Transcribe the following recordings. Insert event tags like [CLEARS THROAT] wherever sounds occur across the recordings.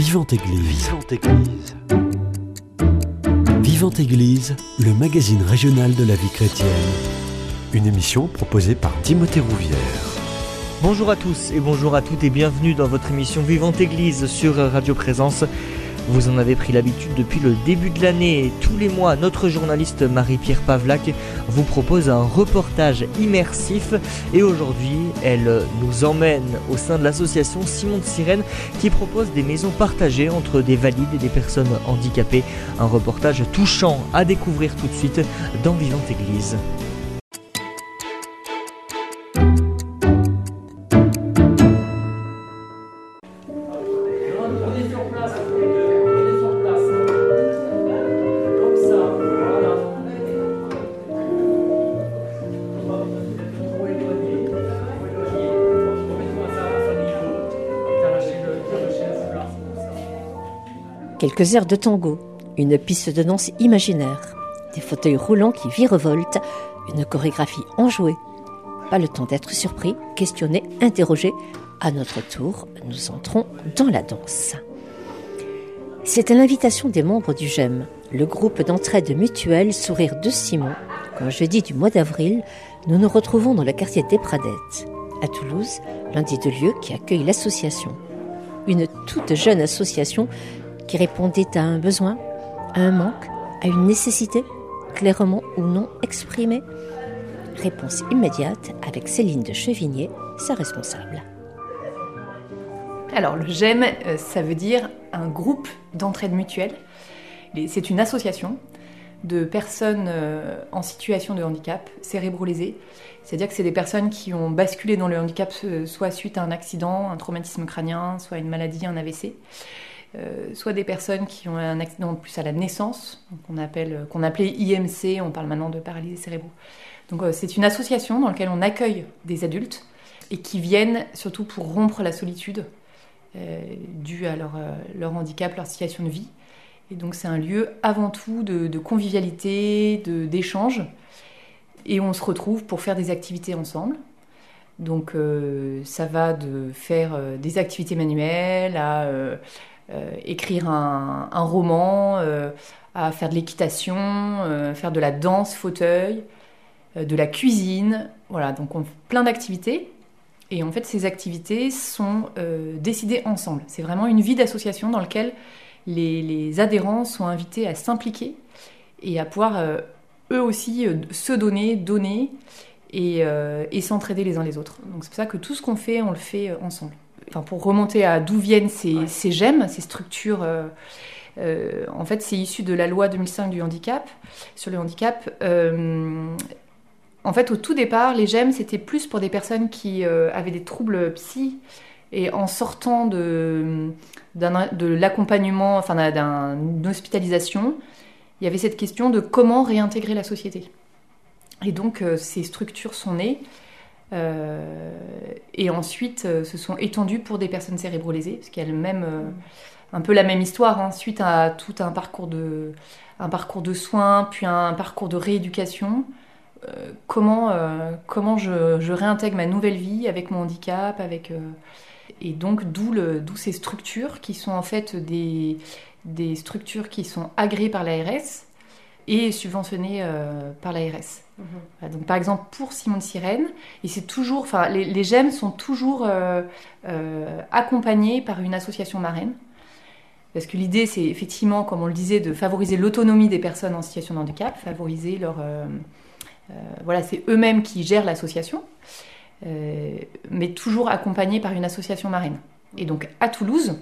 Vivante Église. Vivante Église. Vivante Église, le magazine régional de la vie chrétienne. Une émission proposée par Timothée Rouvière. Bonjour à tous et bonjour à toutes et bienvenue dans votre émission Vivante Église sur Radio Présence. Vous en avez pris l'habitude depuis le début de l'année et tous les mois, notre journaliste Marie-Pierre Pavlac vous propose un reportage immersif et aujourd'hui, elle nous emmène au sein de l'association Simon de Sirène qui propose des maisons partagées entre des valides et des personnes handicapées. Un reportage touchant à découvrir tout de suite dans Vivante Église. Quelques airs de tango, une piste de danse imaginaire, des fauteuils roulants qui virevoltent, une chorégraphie enjouée. Pas le temps d'être surpris, questionné, interrogé. À notre tour, nous entrons dans la danse. C'est à l'invitation des membres du GEM, le groupe d'entraide mutuelle Sourire de Simon, qu'un jeudi du mois d'avril, nous nous retrouvons dans le quartier des Pradettes, à Toulouse, l'un des deux lieux qui accueille l'association. Une toute jeune association qui répondait à un besoin, à un manque, à une nécessité, clairement ou non exprimée Réponse immédiate avec Céline de Chevigné, sa responsable. Alors le GEM, euh, ça veut dire un groupe d'entraide mutuelle. C'est une association de personnes euh, en situation de handicap cérébro-lésé. C'est-à-dire que c'est des personnes qui ont basculé dans le handicap euh, soit suite à un accident, un traumatisme crânien, soit une maladie, un AVC. Euh, soit des personnes qui ont un accident plus à la naissance, qu'on appelle, qu'on appelait IMC, on parle maintenant de paralysés cérébraux. Donc euh, c'est une association dans laquelle on accueille des adultes et qui viennent surtout pour rompre la solitude euh, due à leur, leur, handicap, leur situation de vie. Et donc c'est un lieu avant tout de, convivialité, de, d'échange. Et on se retrouve pour faire des activités ensemble. Donc ça va de faire des activités manuelles à euh, écrire un, roman, euh, à faire de l'équitation, euh, faire de la danse fauteuil, de la cuisine. Voilà, donc plein d'activités. Et en fait, ces activités sont décidées ensemble. C'est vraiment une vie d'association dans laquelle les, adhérents sont invités à s'impliquer et à pouvoir eux aussi se donner, donner et, et s'entraider les uns les autres. Donc c'est pour ça que tout ce qu'on fait, on le fait ensemble pour remonter à d'où viennent ces, ces, gemmes, ces structures. Euh, euh, en fait, c'est issu de la loi 2005 du handicap, sur le handicap. Euh, en fait, au tout départ, les gemmes, c'était plus pour des personnes qui avaient des troubles psy. Et en sortant de, de l'accompagnement, enfin d'une hospitalisation, il y avait cette question de comment réintégrer la société. Et donc, ces structures sont nées. Euh, et ensuite euh, se sont étendues pour des personnes cérébro-lésées, parce qu'il y même, euh, un peu la même histoire, hein, suite à tout un parcours de, un parcours de soins, puis un parcours de rééducation. comment comment je, réintègre ma nouvelle vie avec mon handicap, avec et donc d'où ces structures qui sont en fait des, des structures qui sont agréées par l'ARS et subventionnées par l'ARS. Mhm. Donc, par exemple, pour Simon Sirène, et c'est toujours, enfin, les, les, GEM sont toujours euh, euh, accompagnés par une association marraine. Parce que l'idée, c'est effectivement, comme on le disait, de favoriser l'autonomie des personnes en situation de handicap, favoriser leur. Euh, voilà, c'est eux-mêmes qui gèrent l'association, mais toujours accompagnés par une association marraine. Et donc, à Toulouse,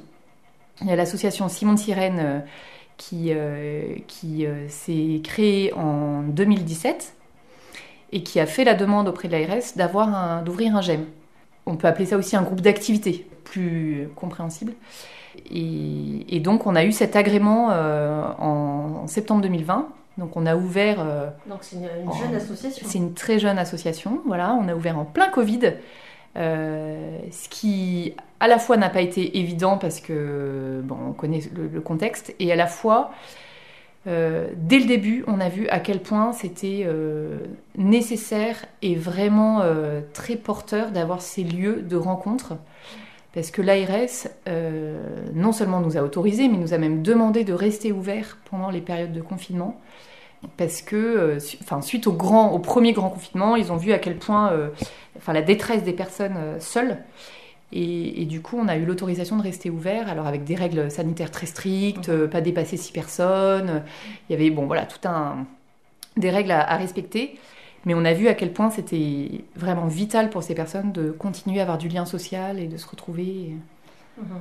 il y a l'association Simon de Sirène qui, qui s'est créée en 2017 et qui a fait la demande auprès de l'ARS d'avoir d'ouvrir un GEM. On peut appeler ça aussi un groupe d'activité, plus compréhensible. Et, donc on a eu cet agrément euh, en, septembre 2020. Donc on a ouvert. Euh, donc c'est une, jeune association. C'est une très jeune association. Voilà, on a ouvert en plein Covid, euh, ce qui à la fois n'a pas été évident parce que bon, on connaît le contexte, et à la fois euh, dès le début, on a vu à quel point c'était euh, nécessaire et vraiment très porteur d'avoir ces lieux de rencontre parce que l'ARS non seulement nous a autorisé, mais nous a même demandé de rester ouvert pendant les périodes de confinement. Parce que, euh, enfin, suite au, grand, au premier grand confinement, ils ont vu à quel point euh, enfin, la détresse des personnes euh, seules. Et, et du coup, on a eu l'autorisation de rester ouvert, alors avec des règles sanitaires très strictes, euh, pas dépasser six personnes. Il y avait, bon, voilà, tout un des règles à, à respecter. Mais on a vu à quel point c'était vraiment vital pour ces personnes de continuer à avoir du lien social et de se retrouver.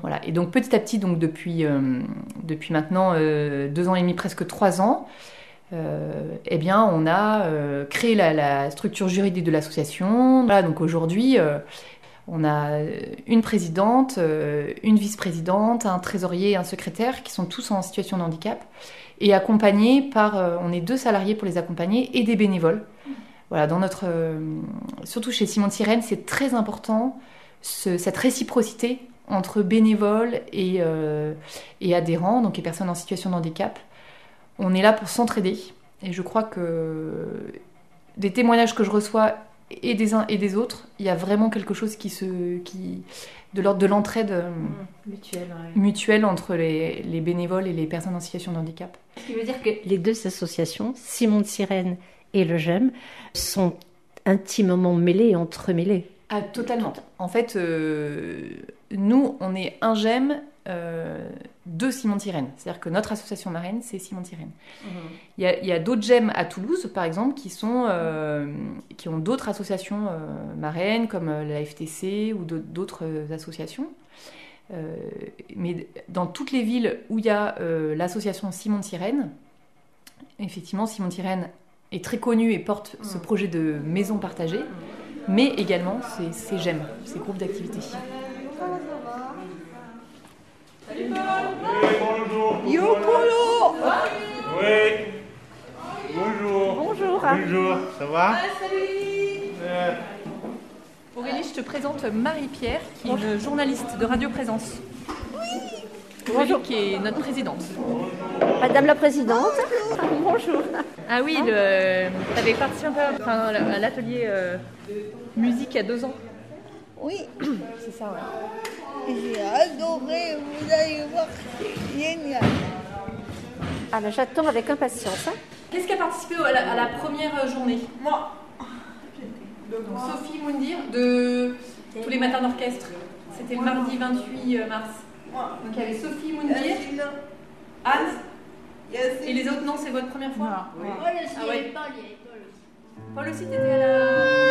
Voilà. Et donc petit à petit, donc depuis, euh, depuis maintenant euh, deux ans et demi, presque trois ans, euh, eh bien, on a euh, créé la, la structure juridique de l'association. Voilà, donc aujourd'hui, euh, on a une présidente, une vice-présidente, un trésorier et un secrétaire qui sont tous en situation de handicap et accompagnés par, on est deux salariés pour les accompagner et des bénévoles. Voilà, dans notre, surtout chez Simon Sirène, c'est très important ce- cette réciprocité entre bénévoles et, et adhérents, donc les personnes en situation de handicap. On est là pour s'entraider et je crois que des témoignages que je reçois et des uns et des autres, il y a vraiment quelque chose qui se, qui, de l'ordre de l'entraide euh, Mutuel, mutuelle entre les, les bénévoles et les personnes en situation de handicap. Ce qui veut dire que les deux associations, Simon de Sirène et le GEM, sont intimement mêlées et entremêlées. Ah, totalement. En fait, euh, nous, on est un GEM euh, de Simon Tyrène. C'est-à-dire que notre association marraine, c'est Simon Tyrène. Il y a, il y a d'autres GEM à Toulouse, par exemple, qui, sont, euh, qui ont d'autres associations euh, marraines, comme la FTC ou d'autres- associations. Mais dans toutes les villes où il y a l'association Simon Tyrène, effectivement, Simon Tyrène est très connu et porte ce projet de maison partagée, mais également ces, ces GEM, ces groupes Yo Polo Oui. Bonjour. Bonjour. Bonjour. Ça va? Euh, Aurélie, je te présente Marie-Pierre, qui est une journaliste de Radio Présence. Bonjour. qui est notre présidente. Madame la Présidente. Bonjour. Ah oui, tu avais participé un peu enfin, à l'atelier euh, musique il y a deux ans. Oui, C'est ça, ouais. j'ai adoré, vous allez voir, c'est génial. Alors j'attends avec impatience. hein. Qu'est-ce qui a participé à la, à la première journée? Moi. Donc Sophie Moundir de Tous les matins d'orchestre. C'était le mardi 28 mars. Donc il y avait Sophie Moundir, Anne, et les autres non, c'est votre première fois? Ah ouais. Paul aussi, t'étais à la.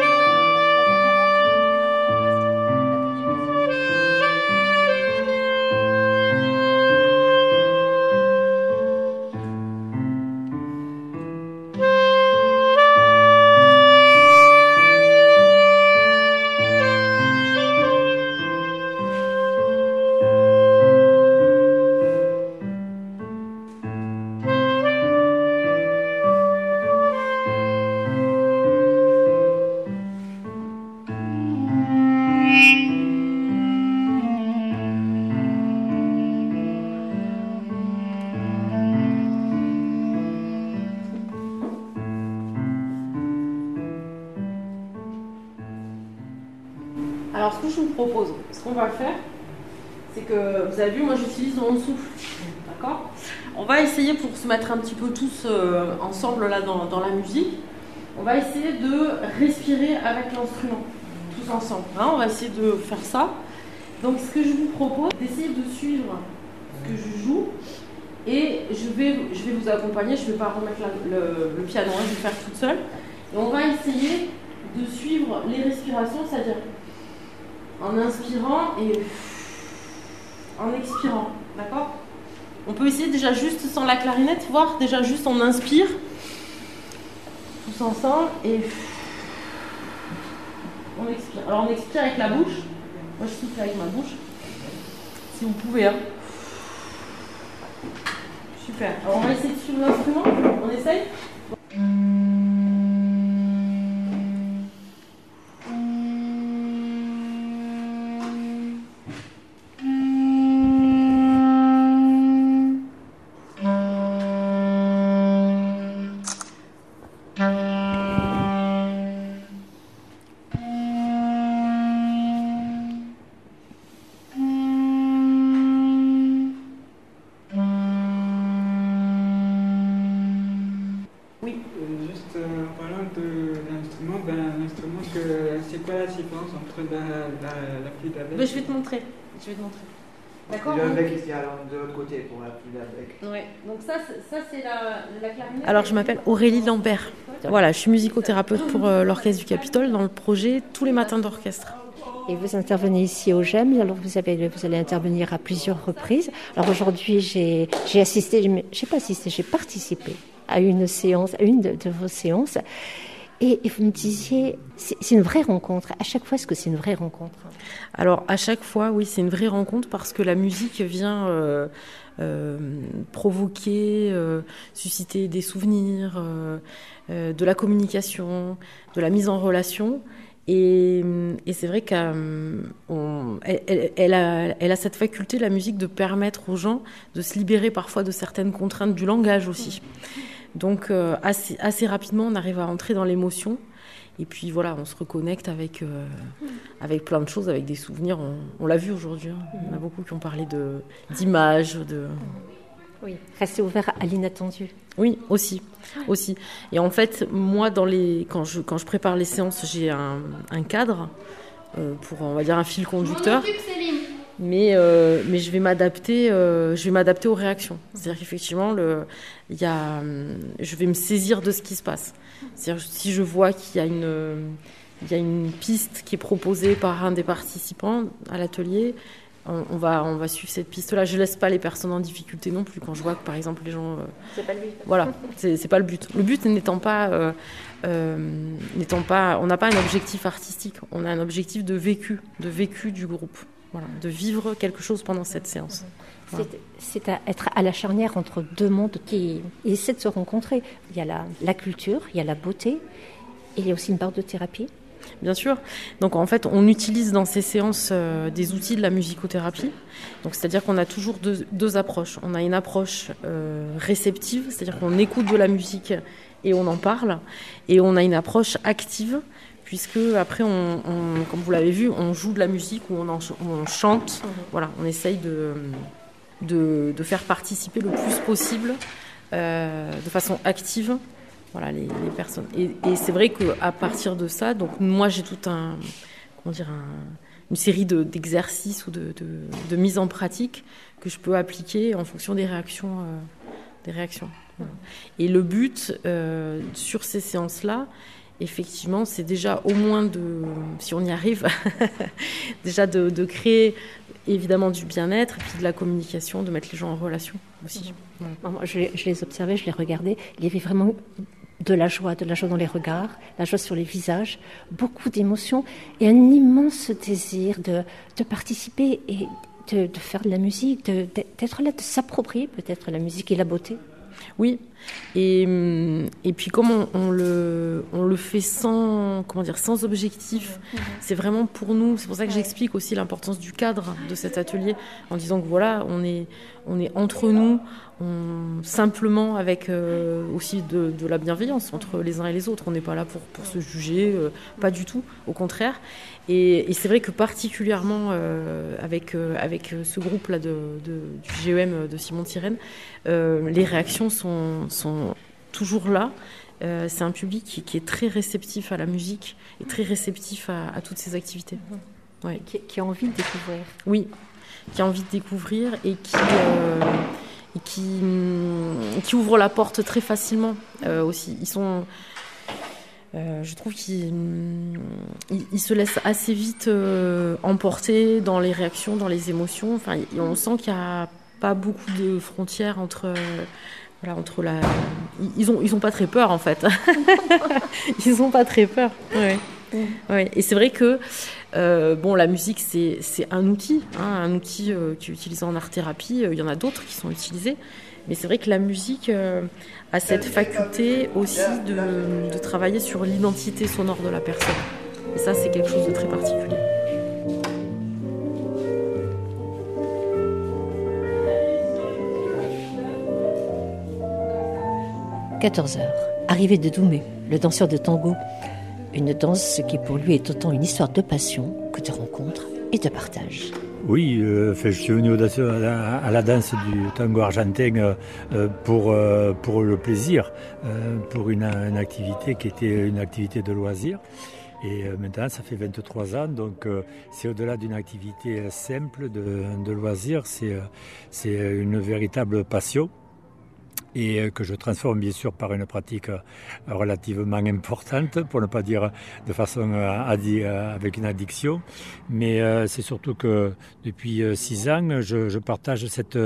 Mettre un petit peu tous euh, ensemble là dans, la musique. On va essayer de respirer avec l'instrument, tous ensemble. hein. on va essayer de faire ça. Donc, ce que je vous propose, d'essayer de suivre ce que je joue. Et je vais, je vais vous accompagner, je ne vais pas remettre le, piano, hein, je vais faire toute seule. On va essayer de suivre les respirations, c'est-à-dire en inspirant et en expirant. On peut essayer déjà juste sans la clarinette, voir déjà juste on inspire tous ensemble et on expire. Alors on expire avec la bouche. Moi je souffle avec ma bouche. Si vous pouvez. Hein. Super. Alors on va essayer de suivre l'instrument. On essaye? Je vais te montrer. D'accord Le donc- bec ici, alors de l'autre côté pour la pluie d'abeille. Ouais, donc ça, c'est- ça c'est la, la clarinette. Alors, je m'appelle Aurélie Lambert. Voilà, je suis musicothérapeute pour euh, l'Orchestre du Capitole dans le projet Tous les matins d'orchestre. Et vous intervenez ici au GEM, alors vous, avez, vous allez intervenir à plusieurs reprises. Alors aujourd'hui, j'ai j'ai assisté, j'ai pas assisté, j'ai participé à une séance, à une de, de vos séances. Et, vous me disiez, c'est une vraie rencontre. À chaque fois, est-ce que c'est une vraie rencontre? Alors, à chaque fois, oui, c'est une vraie rencontre parce que la musique vient euh, euh, provoquer, euh, susciter des souvenirs, de la communication, de la mise en relation. Et, c'est vrai qu'elle elle, elle a, elle a cette faculté, la musique, de permettre aux gens de se libérer parfois de certaines contraintes du langage aussi. Donc euh, assez, assez rapidement, on arrive à entrer dans l'émotion. Et puis voilà, on se reconnecte avec, euh, avec plein de choses, avec des souvenirs. On, on l'a vu aujourd'hui. hein. Il y en a beaucoup qui ont parlé de- d'images, de, Oui. Restez ouvert à l'inattendu. oui, aussi, aussi. Et en fait, moi, dans les, quand je quand je prépare les séances, j'ai un, un cadre euh, pour, on va dire, un fil conducteur. Mais euh, mais je vais m'adapter, euh, je vais m'adapter aux réactions. C'est-à-dire qu'effectivement, le, il y a, je vais me saisir de ce qui se passe. C'est-à-dire si je vois qu'il y a une il y a une piste qui est proposée par un des participants à l'atelier. On, on va, on va suivre cette piste-là. Je laisse pas les personnes en difficulté non plus. Quand je vois que, par exemple, les gens euh, C'est pas le but. voilà, c'est pas le but. Le but n'étant pas, n'étant pas, on n'a pas un objectif artistique, on a un objectif de vécu, de vécu du groupe. Voilà, de vivre quelque chose pendant cette séance. Voilà. C'est- à être à la charnière entre deux mondes qui essaient de se rencontrer. Il y a la, la culture, il y a la beauté, et il y a aussi une barre de thérapie. Bien sûr. Donc en fait, on utilise dans ces séances euh, des outils de la musicothérapie. Donc c'est-à-dire qu'on a toujours deux, deux approches. On a une approche euh, réceptive, c'est-à-dire qu'on écoute de la musique et on en parle, et on a une approche active puisque après, on, on- comme vous l'avez vu, on joue de la musique ou on, chante. Voilà, on essaye de, de, de faire participer le plus possible euh, de façon active voilà, les, les personnes. Et, et c'est vrai qu'à partir de ça, donc moi j'ai tout un, comment dire, un- une série de- d'exercices ou de, de, de mise en pratique que je peux appliquer en fonction des réactions. euh, des réactions. Voilà. Et le but euh, sur ces séances-là, effectivement, c'est déjà au moins de, si on y arrive, [LAUGHS] déjà de, de créer évidemment du bien-être et puis de la communication, de mettre les gens en relation aussi. Voilà. Moi, je, les- je les observais, je les regardais. Il y avait vraiment de la joie, de la joie dans les regards, la joie sur les visages, beaucoup d'émotions et un immense désir de, de participer et de, de faire de la musique, d'être là, de s'approprier peut-être la musique et la beauté. Oui, et, et puis comme on, on le, on le fait sans, comment dire, sans objectif, c'est vraiment pour nous, c'est pour ça que j'explique aussi l'importance du cadre de cet atelier, en disant que voilà, on est, on est entre nous, on, simplement avec euh, aussi de, de la bienveillance entre les uns et les autres. On n'est pas là pour, pour se juger, euh, pas du tout, au contraire. Et, et c'est vrai que particulièrement euh, avec, avec ce groupe-là de, de- du GEM de Simon Sirène, euh, les réactions sont, sont toujours là. Euh, c'est un public qui, qui est très réceptif à la musique et très réceptif à, à toutes ces activités. Ouais. Qui, qui a envie de découvrir. Oui, qui a envie de découvrir et qui, euh, et qui, qui ouvre la porte très facilement euh, aussi. Ils sont. euh, je trouve qu'ils ils- ils se laissent assez vite euh, emporter dans les réactions, dans les émotions. Enfin, on sent qu'il n'y a pas beaucoup de frontières entre. Voilà, entre la... Ils- ont, ils ont pas très peur en fait. [LAUGHS] ils ont pas très peur. Ouais. Ouais. Et c'est vrai que euh, bon, la musique, c'est c'est un outil, hein, un outil euh, qui est utilisé en art-thérapie. Euh, Il y en a d'autres qui sont utilisés. Mais c'est vrai que la musique euh, a cette faculté aussi de, de travailler sur l'identité sonore de la personne. Et ça, c'est quelque chose de très particulier. 14 heures. Arrivée de Doumé, le danseur de tango. Une danse qui pour lui est autant une histoire de passion que de rencontre et de partage. Oui, euh, je suis venu à la, à la danse du tango argentin euh, euh, pour, pour le plaisir, pour une, une activité qui était une activité de loisir. Et maintenant, ça fait 23 ans, donc c'est au-delà d'une activité simple de, de loisir, c'est une véritable passion et euh, que je transforme bien sûr par une pratique euh, relativement importante, pour ne pas dire de façon euh, avec une addiction. Mais c'est surtout que depuis six ans, je, partage cette,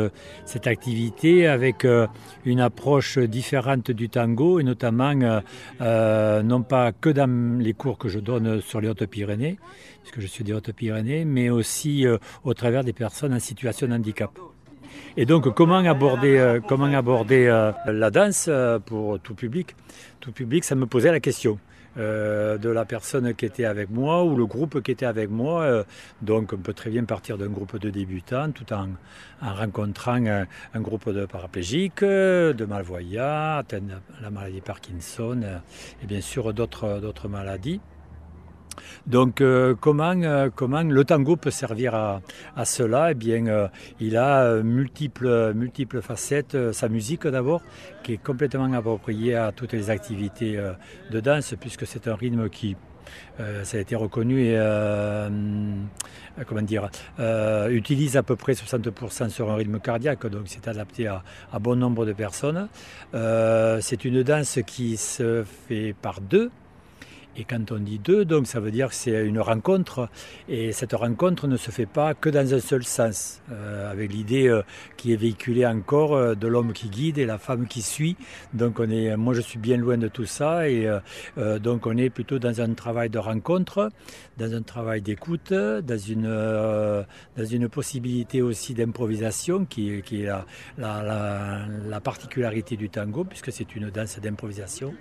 activité avec une approche différente du tango, et notamment non pas que dans les cours que je donne sur les Hautes-Pyrénées, puisque je suis des Hautes-Pyrénées, mais aussi au travers des personnes en situation de handicap. Et donc, comment aborder, euh, euh, la danse euh, pour tout public? Tout public, ça me posait la question. de la personne qui était avec moi ou le groupe qui était avec moi. donc on peut très bien partir d'un groupe de débutants tout en, rencontrant un, groupe de paraplégiques, de malvoyants, atteints la maladie Parkinson et bien sûr d'autres maladies. Donc euh, comment, euh, comment le tango peut servir à, cela? Eh bien, euh, il a multiples, facettes. Sa musique d'abord, qui est complètement appropriée à toutes les activités de danse, puisque c'est un rythme qui ça a été reconnu et utilise à peu près 60% sur un rythme cardiaque, donc c'est adapté à, à, bon nombre de personnes. c'est une danse qui se fait par deux, et quand on dit deux, donc ça veut dire que c'est une rencontre. Et cette rencontre ne se fait pas que dans un seul sens, euh, avec l'idée euh, qui est véhiculée encore euh, de l'homme qui guide et la femme qui suit. Donc moi je suis bien loin de tout ça. Et donc on est plutôt dans un travail de rencontre, dans un travail d'écoute, dans une, dans une possibilité aussi d'improvisation qui, est la particularité du tango, puisque c'est une danse d'improvisation.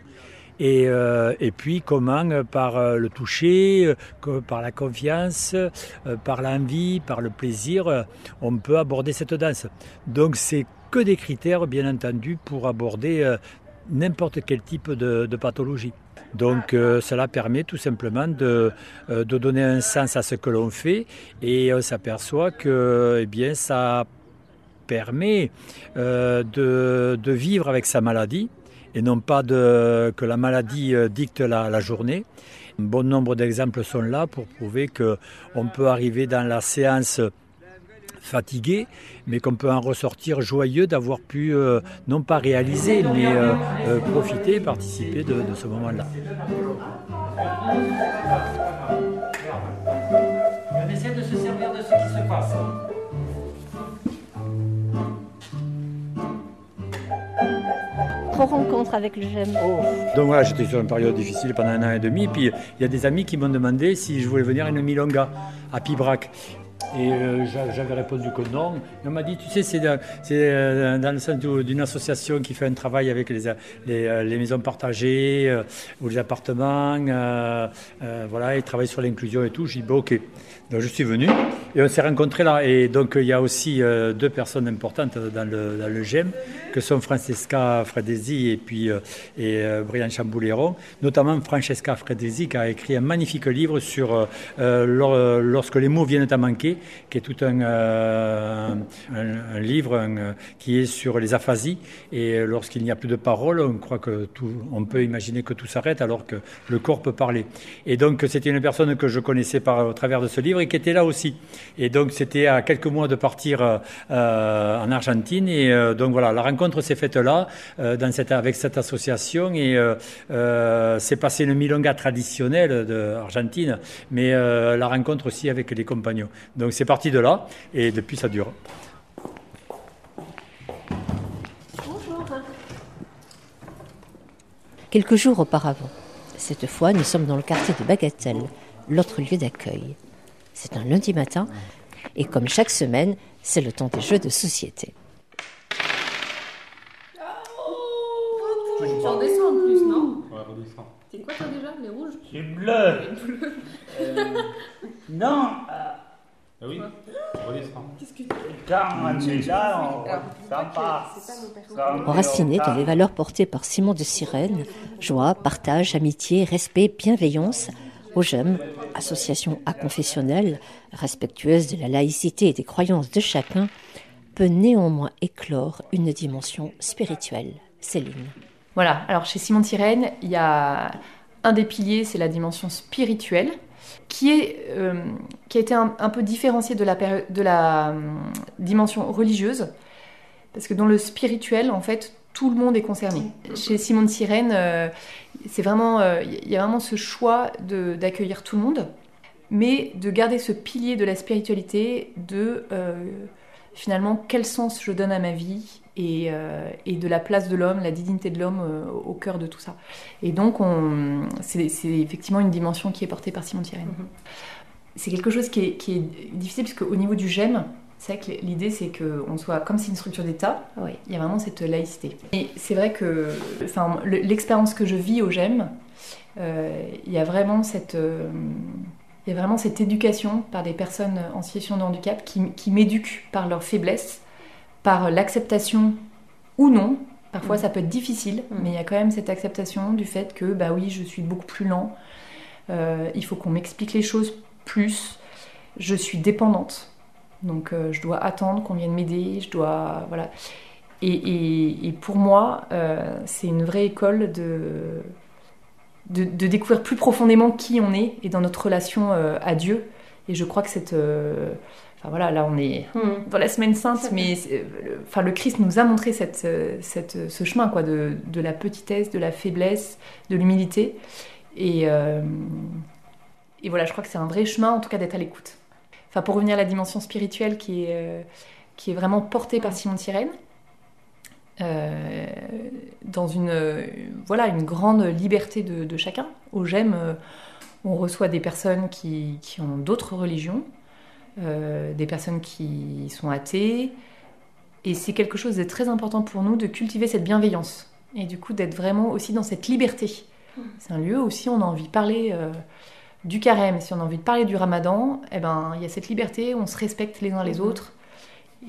Euh, et, puis comment euh, par euh, le toucher, par la confiance, par l'envie, par le plaisir, on peut aborder cette danse. Donc c'est que des critères bien entendu pour aborder n'importe quel type de, pathologie. Donc cela permet tout simplement de, donner un sens à ce que l'on fait et on s'aperçoit que eh bien, ça permet de, vivre avec sa maladie et non pas de, que la maladie euh, dicte la, journée. Un bon nombre d'exemples sont là pour prouver qu'on peut arriver dans la séance fatigué, mais qu'on peut en ressortir joyeux d'avoir pu euh, non pas réaliser, mais euh, profiter, participer de, de ce moment-là. On essaie de se servir de ce qui se passe. Rencontre avec le GEM oh. Donc voilà, j'étais sur une période difficile pendant un an et demi. Puis il y a des amis qui m'ont demandé si je voulais venir à une milonga à Pibrac. Et euh, j'avais répondu que non. Et on m'a dit, tu sais, c'est dans, euh, le sens d'une association qui fait un travail avec les, les, euh, maisons partagées ou les appartements. voilà, ils travaillent sur l'inclusion et tout. J'ai dit, bon, ok. Donc je suis venu et on s'est rencontrés là. Et donc il y a aussi deux personnes importantes dans le, GEM, que sont Francesca Fredesi et puis et, Brian Chambouléron. Notamment Francesca Fredesi qui a écrit un magnifique livre sur lorsque les mots viennent à manquer qui est tout un, euh, un, livre qui est sur les aphasies. Et lorsqu'il n'y a plus de parole, on croit que tout, on peut imaginer que tout s'arrête alors que le corps peut parler. Et donc c'était une personne que je connaissais par, au travers de ce livre et qui était là aussi. Et donc c'était à quelques mois de partir euh, en Argentine. Et euh, donc voilà, la rencontre s'est faite là, dans cette, avec cette association. Et c'est passé une milonga traditionnelle d'Argentine, mais la rencontre aussi avec les compagnons. Donc c'est parti de là et depuis ça dure. Bonjour. Quelques jours auparavant, cette fois nous sommes dans le quartier de Bagatelle, l'autre lieu d'accueil. C'est un lundi matin. Et comme chaque semaine, c'est le temps des jeux de société. Tu en descends en plus, non Ouais, redescends. C'est quoi toi déjà Les rouges C'est bleu. Euh, non, euh, ah oui, Qu'est-ce que tu Enraciné dans les valeurs portées par Simon de Sirène, joie, partage, amitié, respect, bienveillance, JEM, association aconfessionnelle, respectueuse de la laïcité et des croyances de chacun, peut néanmoins éclore une dimension spirituelle. Céline. Voilà, alors chez Simon de Sirène, il y a Un des piliers, c'est la dimension spirituelle, qui, est, euh, qui a été un, peu différenciée de la, de la hum, dimension religieuse, parce que dans le spirituel, en fait, tout le monde est concerné. Chez Simone Sirène, euh, c'est vraiment, euh, il y a vraiment ce choix de- d'accueillir tout le monde, mais de garder ce pilier de la spiritualité, de euh, finalement quel sens je donne à ma vie et, euh, et de la place de l'homme, la dignité de l'homme euh, au cœur de tout ça. Et donc, on- c'est c'est effectivement une dimension qui est portée par Simone Sirène. C'est quelque chose qui est, qui est difficile parce qu'au niveau du GEM, c'est vrai que l'idée c'est qu'on soit, comme c'est une structure d'État, il y a vraiment cette laïcité. Et c'est vrai que enfin, le- l'expérience que je vis au GEM, euh, il y a vraiment cette. euh, il y a vraiment cette éducation par des personnes en situation de handicap qui, qui m'éduquent par leur faiblesse, par l'acceptation ou non. Parfois, Mm. ça peut être difficile, mais il y a quand même cette acceptation du fait que, bah oui, je suis beaucoup plus lent. Euh, il faut qu'on m'explique les choses plus. Je suis dépendante. Donc, euh, je dois attendre qu'on vienne m'aider. Je dois. Voilà. Et, et- et pour moi, euh, c'est une vraie école de, de, de découvrir plus profondément qui on est et dans notre relation euh, à Dieu. Et je crois que cette. Enfin voilà, là on est dans la semaine sainte, mais le, enfin, le Christ nous a montré cette, cette, ce chemin quoi, de, de la petitesse, de la faiblesse, de l'humilité. Et, et voilà, je crois que c'est un vrai chemin en tout cas d'être à l'écoute. Enfin, pour revenir à la dimension spirituelle qui est, euh, qui est vraiment portée par Simon Sirène, euh, dans une, euh, voilà, une grande liberté de, de chacun. Au GEM, on reçoit des personnes qui, qui ont d'autres religions, des personnes qui sont athées, et c'est quelque chose de très important pour nous de cultiver cette bienveillance, et du coup d'être vraiment aussi dans cette liberté. C'est un lieu où si on a envie de parler du carême, si on a envie de parler du ramadan, eh ben, il y a cette liberté, on se respecte les uns les Mhm. autres,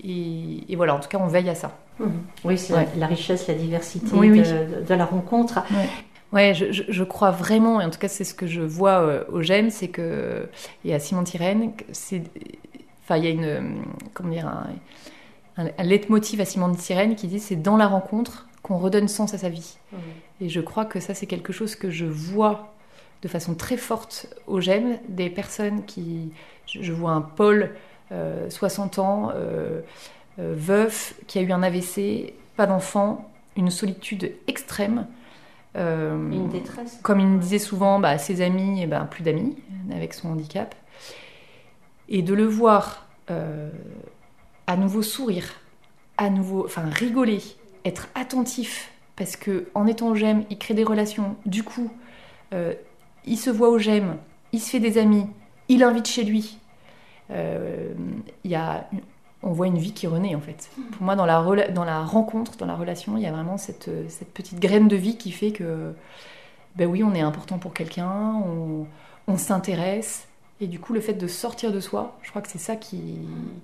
et, et voilà, en tout cas on veille à ça. Mhm. Oui, c'est Ouais. la, la richesse, la diversité Oui, oui. De, de la rencontre. Ouais, Ouais, je, crois vraiment, et en tout cas c'est ce que je vois euh, au GEM, c'est que, et à Simon Tyrène, c'est, enfin il y a une, comment dire, un, un, un leitmotiv à Simon Tyrène qui dit c'est dans la rencontre qu'on redonne sens à sa vie. Et je crois que ça c'est quelque chose que je vois de façon très forte au GEM, des personnes qui, je, vois un Paul, euh, 60 ans, euh, euh, veuf, qui a eu un AVC, pas d'enfant, une solitude extrême. Euh, Une détresse. Comme il me disait souvent, bah, ses amis, eh ben, plus d'amis avec son handicap. Et de le voir euh, à nouveau sourire, à nouveau, enfin rigoler, être attentif, parce que en étant au GEM, il crée des relations. Du coup, euh, il se voit au GEM, il se fait des amis, il invite chez lui. Euh, y a, on voit une vie qui renaît en fait. Pour moi, dans la, dans la rencontre, dans la relation, il y a vraiment cette, euh, cette petite graine de vie qui fait que, ben oui, on est important pour quelqu'un, on, on s'intéresse. Et du coup, le fait de sortir de soi, je crois que c'est ça qui,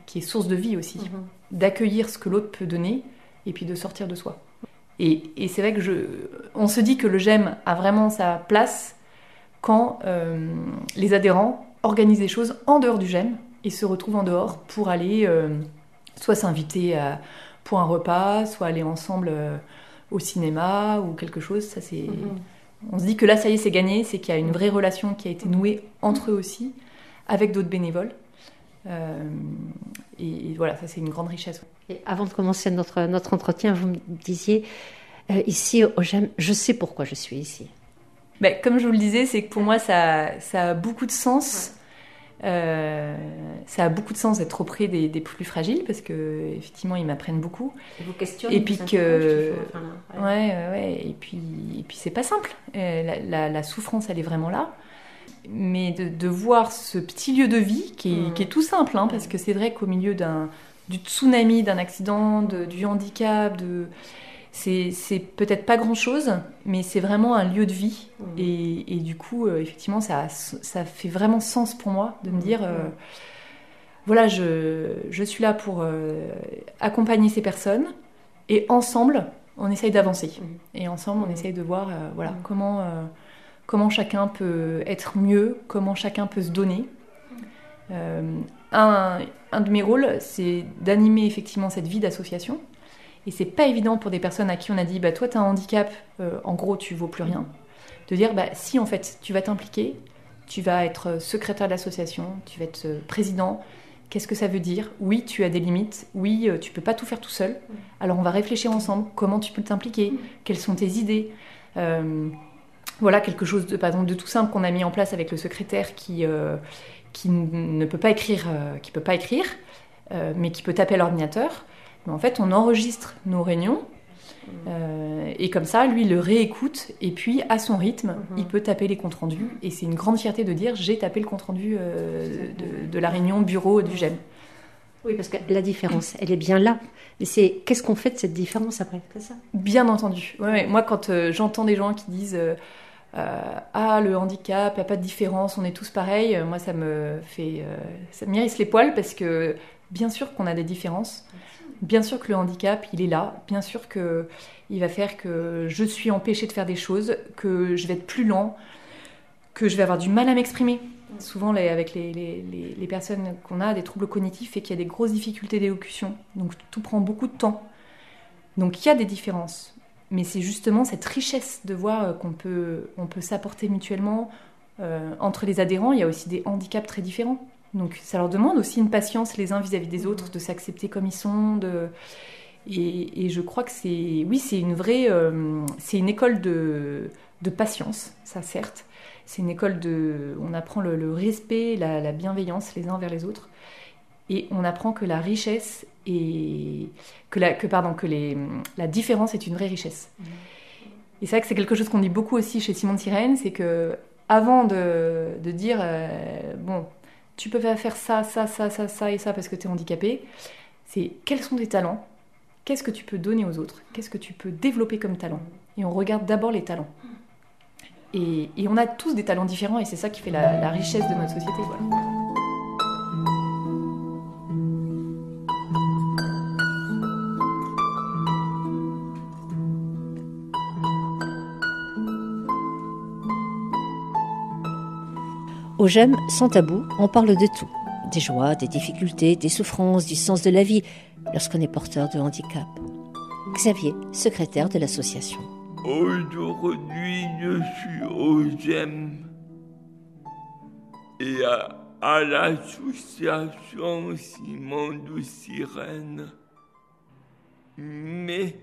qui est source de vie aussi. D'accueillir ce que l'autre peut donner et puis de sortir de soi. Et, et c'est vrai que je, on se dit que le GEM a vraiment sa place quand euh, les adhérents organisent des choses en dehors du GEM et se retrouvent en dehors pour aller euh, soit s'inviter pour un repas, soit aller ensemble euh, au cinéma ou quelque chose. Ça, c'est... On se dit que là, ça y est, c'est gagné, c'est qu'il y a une vraie relation qui a été nouée entre eux aussi, avec d'autres bénévoles. Euh, et, et voilà, ça c'est une grande richesse. Et avant de commencer notre, notre entretien, vous me disiez, euh, ici au GEM, je sais pourquoi je suis ici. Ben, comme je vous le disais, c'est que pour moi, ça, ça a beaucoup de sens. Euh, ça a beaucoup de sens d'être auprès des, des plus fragiles parce que effectivement ils m'apprennent beaucoup. Ils vous questionnent, Et puis que enfin, ouais. ouais ouais et puis et puis c'est pas simple. Euh, la, la- la souffrance elle est vraiment là. Mais de, de voir ce petit lieu de vie qui est, Mm. qui est tout simple hein, parce que c'est vrai qu'au milieu d'un du tsunami, d'un accident, de- du handicap, de c'est peut-être pas grand chose, mais c'est vraiment un lieu de vie. Mm. Et, et du coup, euh, effectivement, ça, fait vraiment sens pour moi de me dire euh, voilà, je, je suis là pour euh, accompagner ces personnes et ensemble, on essaye d'avancer. Et ensemble, on essaye de voir voilà, comment, comment chacun peut être mieux, comment chacun peut se donner. Un, un de mes rôles, c'est d'animer effectivement cette vie d'association. Et c'est pas évident pour des personnes à qui on a dit bah, Toi, tu as un handicap, euh, en gros, tu vaux plus rien. De dire, bah, si en fait tu vas t'impliquer, tu vas être secrétaire d'association, tu vas être président, qu'est-ce que ça veut dire? Oui, tu as des limites, oui, tu peux pas tout faire tout seul. Alors on va réfléchir ensemble, comment tu peux t'impliquer, quelles sont tes idées? voilà quelque chose de, de tout simple qu'on a mis en place avec le secrétaire qui, qui ne peut pas écrire, qui peut pas écrire mais qui peut taper à l'ordinateur. Mais en fait, on enregistre nos réunions euh, et comme ça, lui, il le réécoute et puis, à son rythme, mhm. il peut taper les comptes rendus. Et c'est une grande fierté de dire j'ai tapé le compte rendu euh, de, la réunion bureau du GEM. Oui, parce que la différence, elle est bien là. Mais c'est qu'est-ce qu'on fait de cette différence après? Ça Bien entendu. Moi, quand euh, j'entends des gens qui disent ah le handicap, il n'y a pas de différence, on est tous pareils, moi ça me fait ça m'irrisse les poils parce que bien sûr qu'on a des différences. Bien sûr que le handicap, il est là. Bien sûr que il va faire que je suis empêchée de faire des choses, que je vais être plus lent, que je vais avoir du mal à m'exprimer. Souvent, avec les, personnes qu'on a des troubles cognitifs et qu'il y a des grosses difficultés d'élocution. Donc, tout prend beaucoup de temps. Donc, il y a des différences. Mais c'est justement cette richesse de voir euh, qu'on peut, s'apporter mutuellement. Euh, entre les adhérents, il y a aussi des handicaps très différents. Donc ça leur demande aussi une patience les uns vis-à-vis des autres, de s'accepter comme ils sont. De... Et, je crois que c'est, oui, c'est une vraie, euh, c'est une école de, de, patience, ça certes. C'est une école de, on apprend le, respect, la, bienveillance les uns envers les autres, et on apprend que la richesse et que la, que pardon, que les, la différence est une vraie richesse. Mmh. Et c'est vrai que c'est quelque chose qu'on dit beaucoup aussi chez Simon de Sirène, c'est que avant de, de dire, euh, bon, tu peux faire ça, ça, ça, ça, ça et ça parce que tu es handicapé. C'est quels sont tes talents? Qu'est-ce que tu peux donner aux autres? Qu'est-ce que tu peux développer comme talent? Et on regarde d'abord les talents. Et, on a tous des talents différents et c'est ça qui fait la, la richesse de notre société. Voilà. Au GEM, sans tabou, on parle de tout. Des joies, des difficultés, des souffrances, du sens de la vie, lorsqu'on est porteur de handicap. Xavier, secrétaire de l'association. Aujourd'hui, je suis au GEM et à, l'association Simon de Sirène. Mais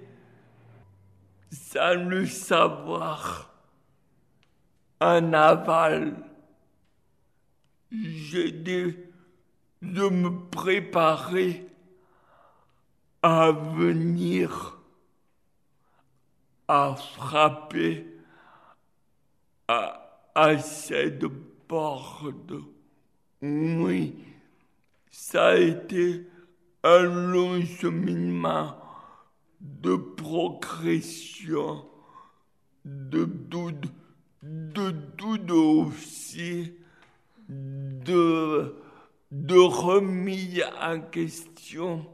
sans le savoir, un aval j'ai dit de me préparer à venir à frapper à, à cette porte. Oui, ça a été un long cheminement de progression, de doute, de doute aussi de, de remis en question,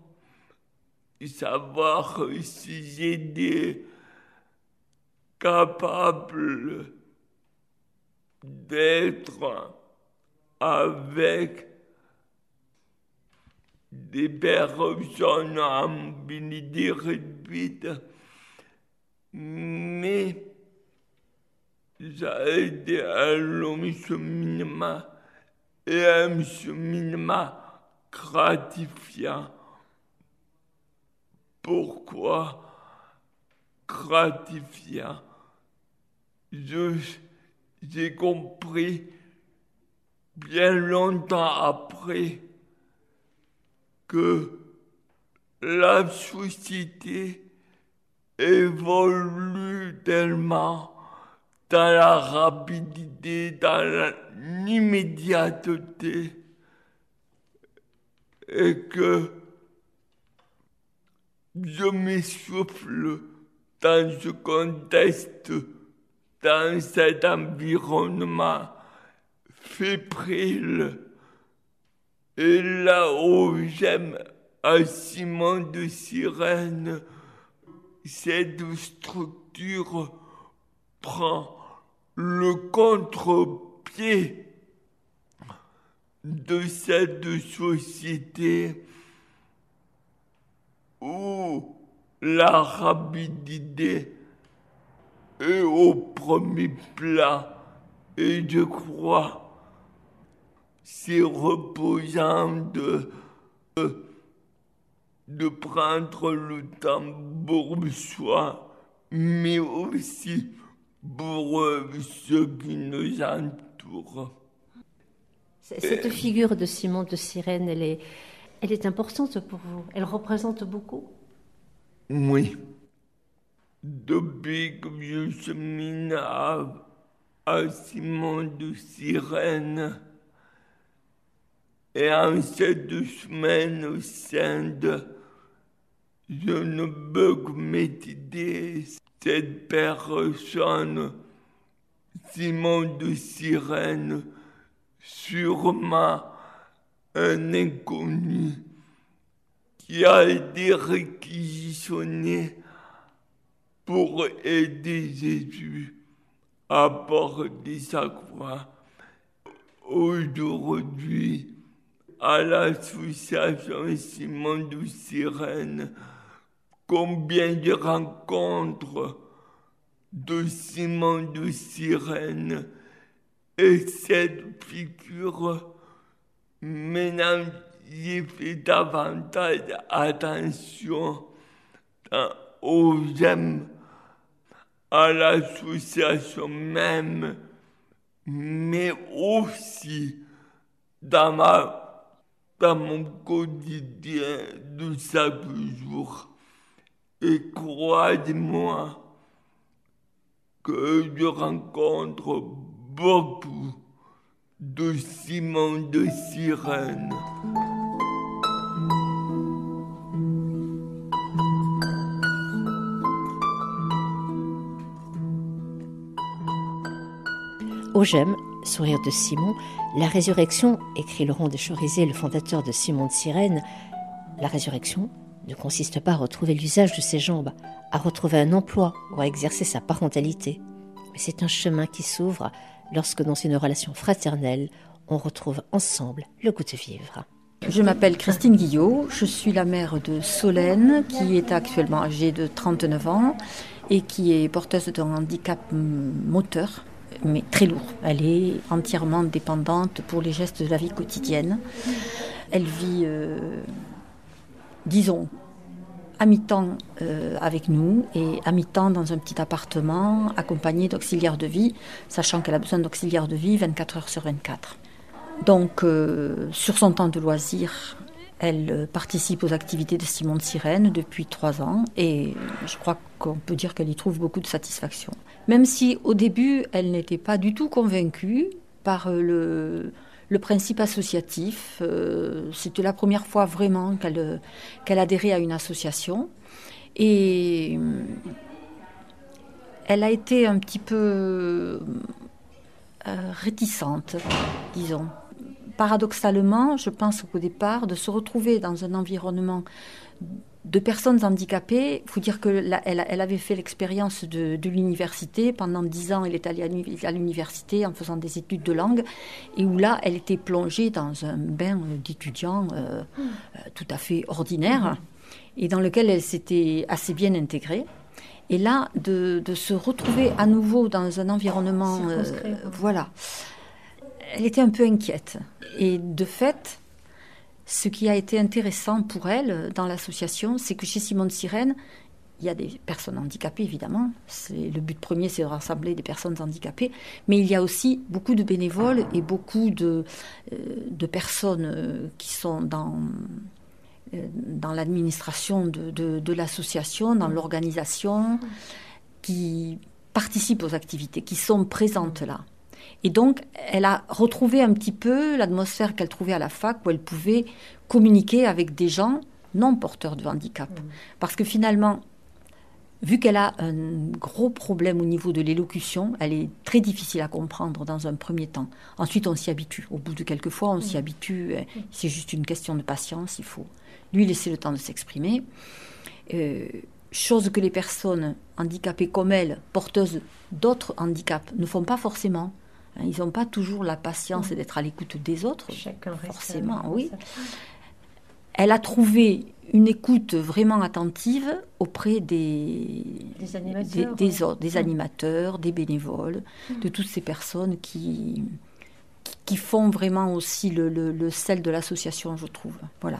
savoir si j'étais capable d'être avec des personnes à mobilité réduite, mais ça a été un long cheminement et un cheminement gratifiant. Pourquoi gratifiant? J'ai compris bien longtemps après que la société évolue tellement dans la rapidité, dans l'immédiateté, et que je m'essouffle dans ce contexte, dans cet environnement fébrile. Et là où j'aime à Simon de Sirène, cette structure prend le contre-pied de cette société où la rapidité est au premier plat et je crois c'est reposant de, de, prendre le temps pour soi, mais aussi pour ceux qui nous entourent. Cette figure de Simon de Sirène, elle est, elle est importante pour vous. Elle représente beaucoup. Oui. Depuis que je chemine à, à Simon de Sirène, et en cette semaine sainte, je ne peux que méditer cette personne, Simon de Sirène, sûrement un inconnu qui a été réquisitionné pour aider Jésus à porter sa croix. Aujourd'hui, à l'association Simon de Sirène, combien de rencontres de Simon de Sirène et cette figure, maintenant j'ai fait davantage attention aux j'aime à l'association même, mais aussi dans ma dans mon quotidien de chaque jour. Et croyez-moi que je rencontre beaucoup de Simon de Sirène. Au j'aime, sourire de Simon, la résurrection, écrit Laurent de Chorizet, le fondateur de Simon de Sirène, la résurrection ne consiste pas à retrouver l'usage de ses jambes, à retrouver un emploi ou à exercer sa parentalité. Mais c'est un chemin qui s'ouvre lorsque dans une relation fraternelle, on retrouve ensemble le goût de vivre. Je m'appelle Christine Guillot, je suis la mère de Solène qui est actuellement âgée de 39 ans et qui est porteuse d'un handicap moteur mais très lourd. Elle est entièrement dépendante pour les gestes de la vie quotidienne. Elle vit, euh, disons, à mi-temps euh, avec nous et à mi-temps dans un petit appartement accompagné d'auxiliaires de vie, sachant qu'elle a besoin d'auxiliaires de vie 24 heures sur 24. Donc, euh, sur son temps de loisir, elle participe aux activités de Simon de Sirène depuis trois ans et je crois qu'on peut dire qu'elle y trouve beaucoup de satisfaction. Même si au début, elle n'était pas du tout convaincue par euh, le, principe associatif. Euh, c'était la première fois vraiment qu'elle adhérait à une association. Et euh, elle a été un petit peu réticente, disons paradoxalement, je pense qu'au départ, de se retrouver dans un environnement de personnes handicapées, il faut dire qu'elle elle avait fait l'expérience de, l'université. Pendant dix ans, elle est allée à l'université en faisant des études de langue, et où là, elle était plongée dans un bain d'étudiants euh, euh, tout à fait ordinaire, et dans lequel elle s'était assez bien intégrée. Et là, de, se retrouver à nouveau dans un environnement, euh, voilà, elle était un peu inquiète. Et de fait, ce qui a été intéressant pour elle dans l'association, c'est que chez Simone Sirène, il y a des personnes handicapées, évidemment. Le but premier, c'est de rassembler des personnes handicapées. Mais il y a aussi beaucoup de bénévoles et beaucoup de, euh, personnes euh, qui sont dans, euh, l'administration de l'association, dans l'organisation, qui participent aux activités, qui sont présentes là. Et donc, elle a retrouvé un petit peu l'atmosphère qu'elle trouvait à la fac, où elle pouvait communiquer avec des gens non porteurs de handicap. Mmh. Parce que finalement, vu qu'elle a un gros problème au niveau de l'élocution, elle est très difficile à comprendre dans un premier temps. Ensuite, on s'y habitue. Au bout de quelques fois, on s'y mmh. habitue. Mmh. C'est juste une question de patience. Il faut lui laisser le temps de s'exprimer. Euh, chose que les personnes handicapées comme elle, porteuses d'autres handicaps, ne font pas forcément. Hein, ils n'ont pas toujours la patience d'être à l'écoute des autres. Chacun forcément, oui. Elle a trouvé une écoute vraiment attentive auprès des, Des animateurs, des, des ouais. autres, des animateurs, des bénévoles, de toutes ces personnes qui, qui- qui font vraiment aussi le, le- le sel de l'association, je trouve. Voilà.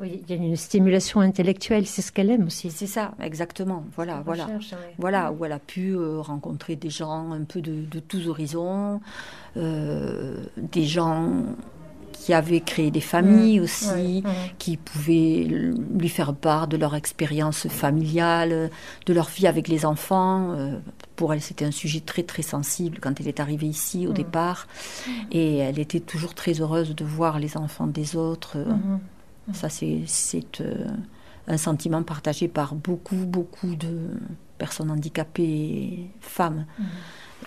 Oui, il y a une stimulation intellectuelle, c'est ce qu'elle aime aussi. C'est ça, exactement. Voilà, voilà. recherche, ouais. Voilà, où elle a pu euh, rencontrer des gens un peu de, de tous horizons, euh, des gens qui avaient créé des familles Mm, aussi, ouais, ouais. qui pouvaient lui faire part de leur expérience familiale, de leur vie avec les enfants. Euh, pour elle, c'était un sujet très très sensible quand elle est arrivée ici au Mm. départ. Et elle était toujours très heureuse de voir les enfants des autres. Mhm. Ça, c'est euh, un sentiment partagé par beaucoup, beaucoup de personnes handicapées et femmes.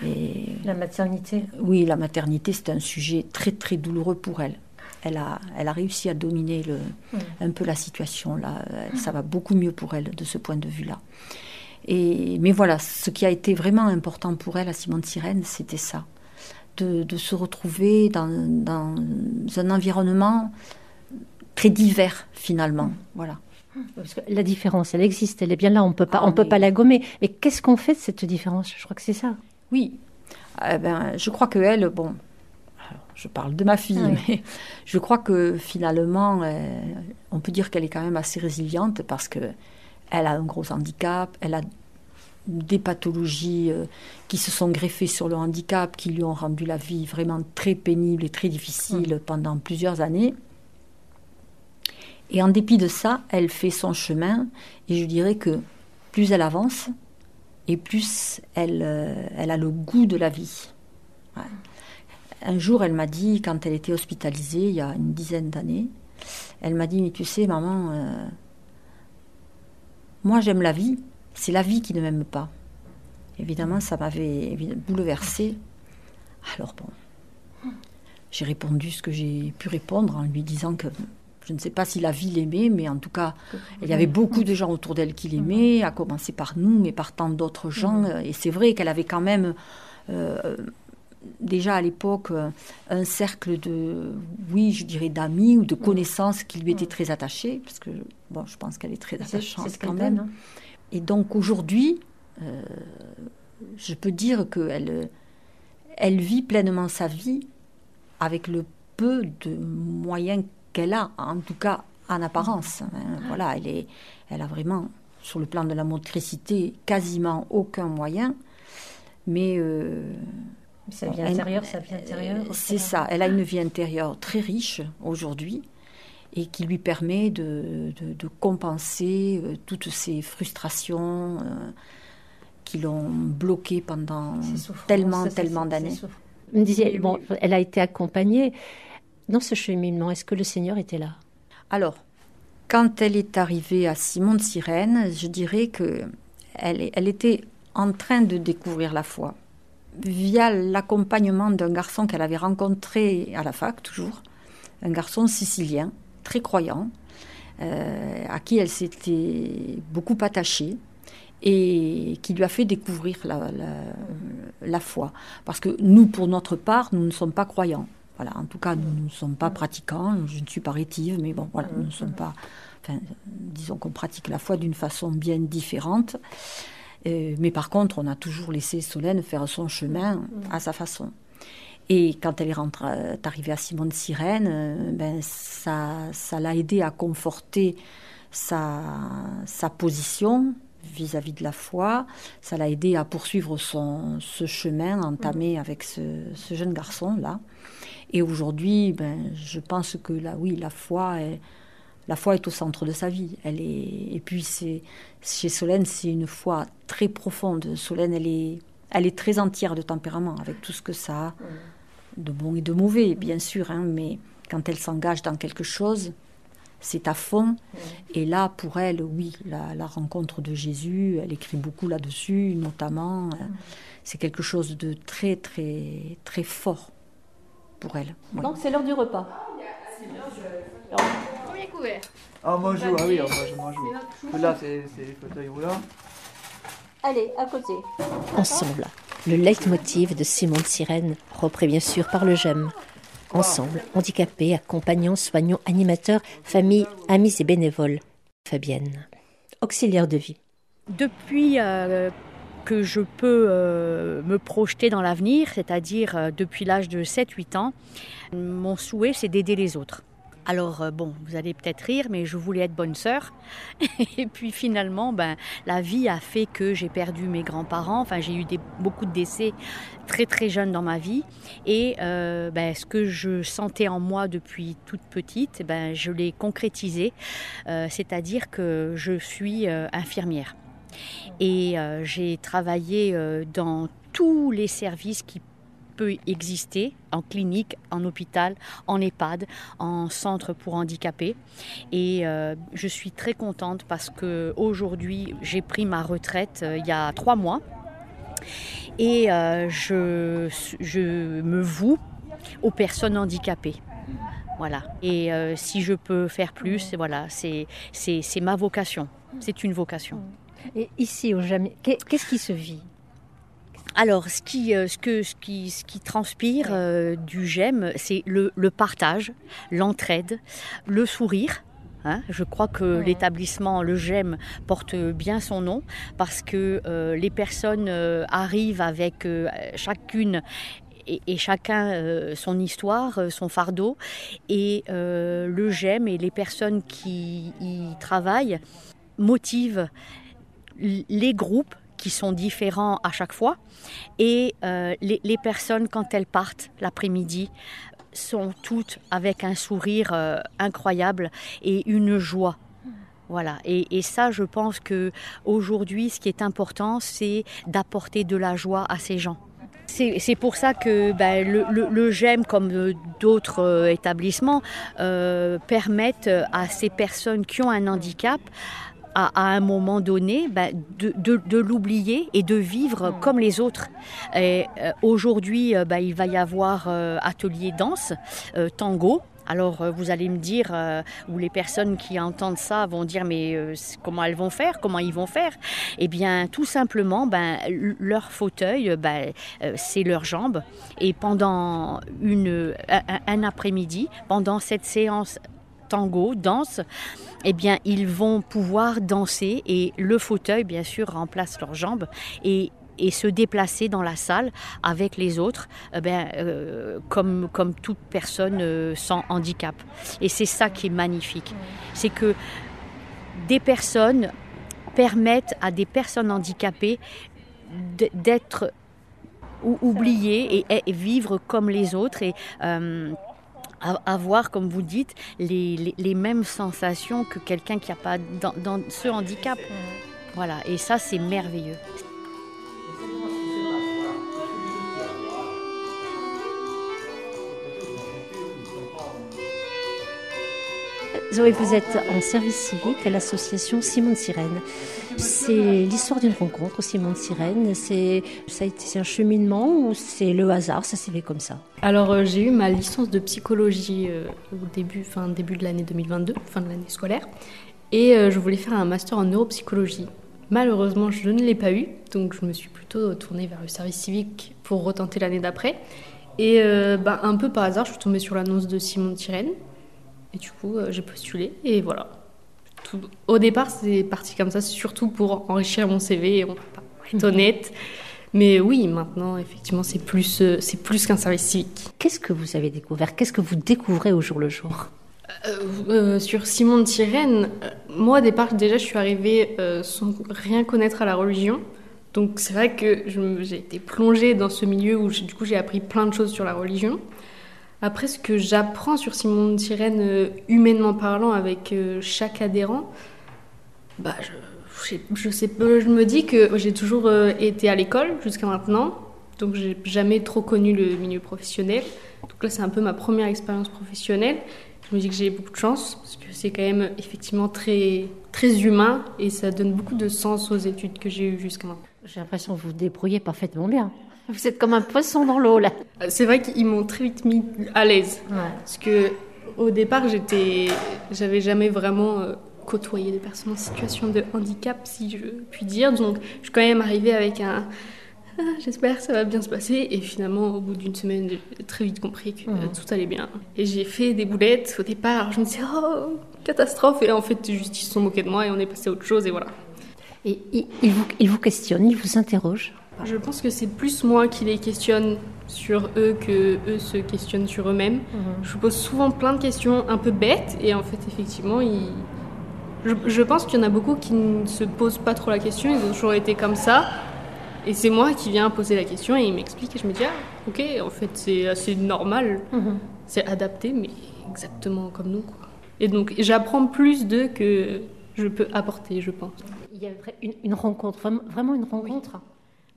Et La maternité. oui, la maternité, c'est un sujet très, très douloureux pour elle. Elle a, elle a réussi à dominer le, Mm. un peu la situation. Là. Euh, Ça va beaucoup mieux pour elle de ce point de vue-là. Et, mais voilà, ce qui a été vraiment important pour elle à Simone Sirène, c'était ça. De, de se retrouver dans, dans un environnement très divers, finalement. Voilà. Parce que la différence, elle existe, elle est bien là, on peut pas, Ah, on peut pas la gommer. Mais qu'est-ce qu'on fait de cette différence? Je crois que c'est ça. Oui, Eh ben, je crois que elle, bon, alors, je parle de ma fille, Oui. mais [LAUGHS] je crois que finalement, euh, on peut dire qu'elle est quand même assez résiliente parce que elle a un gros handicap, elle a des pathologies euh, qui se sont greffées sur le handicap, qui lui ont rendu la vie vraiment très pénible et très difficile pendant plusieurs années. Et en dépit de ça, elle fait son chemin, et je dirais que plus elle avance, et plus elle, euh, a le goût de la vie. Un jour, elle m'a dit, quand elle était hospitalisée, il y a une dizaine d'années, elle m'a dit, mais tu sais, maman, euh, moi j'aime la vie, c'est la vie qui ne m'aime pas. Évidemment, ça m'avait bouleversée. Alors bon, j'ai répondu ce que j'ai pu répondre en lui disant que je ne sais pas si la vie l'aimait, mais en tout cas, il y avait beaucoup de gens autour d'elle qui l'aimaient, à commencer par nous, mais par tant d'autres gens. Et c'est vrai qu'elle avait quand même, euh, déjà à l'époque, euh, un cercle de, oui, je dirais d'amis ou de connaissances qui lui étaient très attachés, parce que, bon, je pense qu'elle est très attachante quand même. donne, hein. Et donc aujourd'hui, euh, je peux dire qu'elle elle vit pleinement sa vie avec le peu de moyens qu'elle a, en tout cas en apparence. hein. Voilà, elle, est, elle a vraiment, sur le plan de la motricité, quasiment aucun moyen. Mais euh, Sa vie elle- intérieure, sa vie intérieure. c'est ça, elle a une vie intérieure très riche aujourd'hui et qui lui permet de, de- de compenser euh, toutes ces frustrations euh, qui l'ont bloquée pendant tellement, tellement d'années. me disiez, bon, elle a été accompagnée. Dans ce cheminement, est-ce que le Seigneur était là? Alors, quand elle est arrivée à Simon de Sirène, je dirais que elle, était en train de découvrir la foi via l'accompagnement d'un garçon qu'elle avait rencontré à la fac, toujours, un garçon sicilien, très croyant, euh, à qui elle s'était beaucoup attachée et qui lui a fait découvrir la foi. Parce que nous, pour notre part, nous ne sommes pas croyants. Voilà, en tout cas, nous ne sommes pas pratiquants. Je ne suis pas rétive, mais bon, voilà, nous ne sommes pas. Enfin, disons qu'on pratique la foi d'une façon bien différente. Euh, mais par contre, on a toujours laissé Solène faire son chemin à sa façon. Et quand elle est, euh, arrivée à Simone Sirène, euh, ben, ça, ça l'a aidé à conforter sa, position vis-à-vis de la foi. Ça l'a aidé à poursuivre son, ce chemin entamé avec ce jeune garçon-là. Et aujourd'hui, ben, je pense que là, oui, la foi est, la foi est au centre de sa vie. Elle est, et puis, c'est, chez Solène, c'est une foi très profonde. Solène, elle est, elle est très entière de tempérament, avec tout ce que ça a, de bon et de mauvais, bien sûr. hein, mais quand elle s'engage dans quelque chose, c'est à fond. Et là, pour elle, oui, la, la rencontre de Jésus, elle écrit beaucoup là-dessus, notamment. euh, C'est quelque chose de très, très, très fort pour elle. Voilà. Donc c'est l'heure du repas. Premier couvert. Ah, moi je joue, ah oui, ah, moi je joue. Là, c'est les fauteuils roulants. Allez, à côté. Ensemble, le leitmotiv de Simon de Sirène, repris bien sûr par le j'aime. Ensemble, handicapés, accompagnants, soignants, animateurs, familles, amis et bénévoles. Fabienne, auxiliaire de vie. Depuis euh, que je peux euh, me projeter dans l'avenir, c'est-à-dire euh, depuis l'âge de 7-8 ans, mon souhait c'est d'aider les autres. Alors euh, bon, vous allez peut-être rire, mais je voulais être bonne sœur. [LAUGHS] Et puis finalement, ben, la vie a fait que j'ai perdu mes grands-parents. Enfin, j'ai eu beaucoup de décès très très jeunes dans ma vie. Et ben, ce que je sentais en moi depuis toute petite, ben, je l'ai concrétisé. C'est-à-dire que je suis infirmière. Et euh, j'ai travaillé euh, dans tous les services qui peut exister en clinique, en hôpital, en EHPAD, en centre pour handicapés. Et euh, je suis très contente parce que aujourd'hui j'ai pris ma retraite il y a trois mois et je, me voue aux personnes handicapées. Voilà. Et si je peux faire plus, voilà, c'est ma vocation. C'est une vocation. Et ici, au Jamais, qu'est- qu'est-ce qui se vit? Alors, ce qui, euh, ce que, ce qui, ce qui transpire euh, du GEM, c'est le, le partage, l'entraide, le sourire. hein. je crois que l'établissement, le GEM, porte bien son nom parce que euh, les personnes euh, arrivent avec chacune et, et chacun euh, son histoire, euh, son fardeau. Et euh, le GEM et les personnes qui y travaillent motivent les groupes qui sont différents à chaque fois et euh, les, personnes quand elles partent l'après-midi sont toutes avec un sourire euh, incroyable et une joie. Voilà, et, ça, je pense que aujourd'hui, ce qui est important, c'est d'apporter de la joie à ces gens. C'est pour ça que ben, le, GEM, comme euh, d'autres établissements, permettent à ces personnes qui ont un handicap à, à un moment donné ben, de, de- de l'oublier et de vivre comme les autres. Et, euh, Aujourd'hui, euh, ben, il va y avoir euh, atelier danse, euh, tango. Alors vous allez me dire, ou les personnes qui entendent ça vont dire, mais comment elles vont faire Comment ils vont faire? Eh bien, tout simplement, ben, leur fauteuil, ben, c'est leurs jambes. Et pendant une, un, un- un après-midi, pendant cette séance tango, danse, eh bien, ils vont pouvoir danser et le fauteuil, bien sûr, remplace leurs jambes et et se déplacer dans la salle avec les autres, eh euh, comme, comme toute personne euh, sans handicap. Et c'est ça qui est magnifique. C'est que des personnes permettent à des personnes handicapées d'être ou- oubliées et, vivre comme les autres et euh, avoir, comme vous dites, les, les- les mêmes sensations que quelqu'un qui n'a pas dans, dans ce handicap. Voilà, et ça c'est merveilleux. Zoé, vous êtes en service civique à l'association Simone Sirène. C'est l'histoire d'une rencontre, Simone Sirène. C'est, un cheminement ou c'est le hasard Ça s'est fait comme ça? Alors euh, j'ai eu ma licence de psychologie euh, au début, fin, début de l'année 2022, fin de l'année scolaire, et euh, je voulais faire un master en neuropsychologie. Malheureusement, je ne l'ai pas eu, donc je me suis plutôt tournée vers le service civique pour retenter l'année d'après. Et bah, un peu par hasard, je suis tombée sur l'annonce de Simone Tirène, et du coup euh, j'ai postulé, et voilà. Tout- Au départ, c'est parti comme ça, surtout pour enrichir mon CV, on va pas [LAUGHS] être honnête. Mais oui, maintenant, effectivement, c'est plus, euh, c'est plus qu'un service civique. Qu'est-ce que vous avez découvert? Qu'est-ce que vous découvrez au jour le jour? Euh, euh, sur Simon de euh, moi au départ déjà je suis arrivée sans rien connaître à la religion. Donc c'est vrai que j'ai été plongée dans ce milieu où du coup j'ai appris plein de choses sur la religion. Après ce que j'apprends sur Simon de Sirène euh, humainement parlant avec euh, chaque adhérent, bah je, je sais- je me dis que j'ai toujours euh, été à l'école jusqu'à maintenant. Donc j'ai jamais trop connu le milieu professionnel. Donc là c'est un peu ma première expérience professionnelle. Je me dis que j'ai beaucoup de chance parce que c'est quand même effectivement très, très humain et ça donne beaucoup de sens aux études que j'ai eues jusqu'à maintenant. J'ai l'impression que vous vous débrouillez parfaitement bien. Vous êtes comme un poisson dans l'eau là. Euh, C'est vrai qu'ils m'ont très vite mis à l'aise parce que au départ j'étais, j'avais jamais vraiment euh, côtoyé des personnes en situation de handicap si je puis dire. Donc je suis quand même arrivée avec un, Ah, j'espère que ça va bien se passer. Et finalement, au bout d'une semaine, j'ai très vite compris que Mhm. tout allait bien. Et j'ai fait des boulettes au départ. Je me disais, oh, catastrophe. Et en fait, juste, ils se sont moqués de moi et on est passé à autre chose et voilà. Et il, il vous, il vous questionne, il vous interroge. Je pense que c'est plus moi qui les questionne sur eux que eux se questionnent sur eux-mêmes. Je pose souvent plein de questions un peu bêtes et en fait, effectivement, ils... je, je pense qu'il y en a beaucoup qui ne se posent pas trop la question, ils ont toujours été comme ça. Et c'est moi qui viens poser la question et ils m'expliquent et je me dis, ah, ok, en fait, c'est assez normal, c'est adapté, mais exactement comme nous. Quoi. Et donc, j'apprends plus d'eux que je peux apporter, je pense. Il y a une, une rencontre, vraiment, vraiment une rencontre. Oui,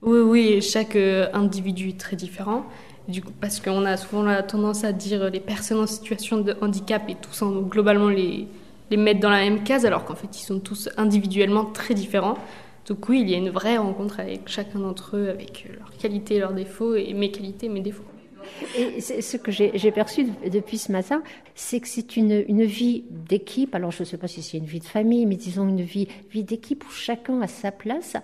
oui, chaque euh, individu est très différent. Du coup, parce qu'on a souvent la tendance à dire euh, les personnes en situation de handicap et tous globalement les, les mettre dans la même case, alors qu'en fait ils sont tous individuellement très différents. Donc oui, il y a une vraie rencontre avec chacun d'entre eux, avec euh, leurs qualités, leurs défauts, et mes qualités, mes défauts. Et ce que j'ai perçu de- depuis ce matin, c'est que c'est une, une vie d'équipe. Alors, je ne sais pas si c'est une vie de famille, mais disons une vie, vie d'équipe où chacun a sa place.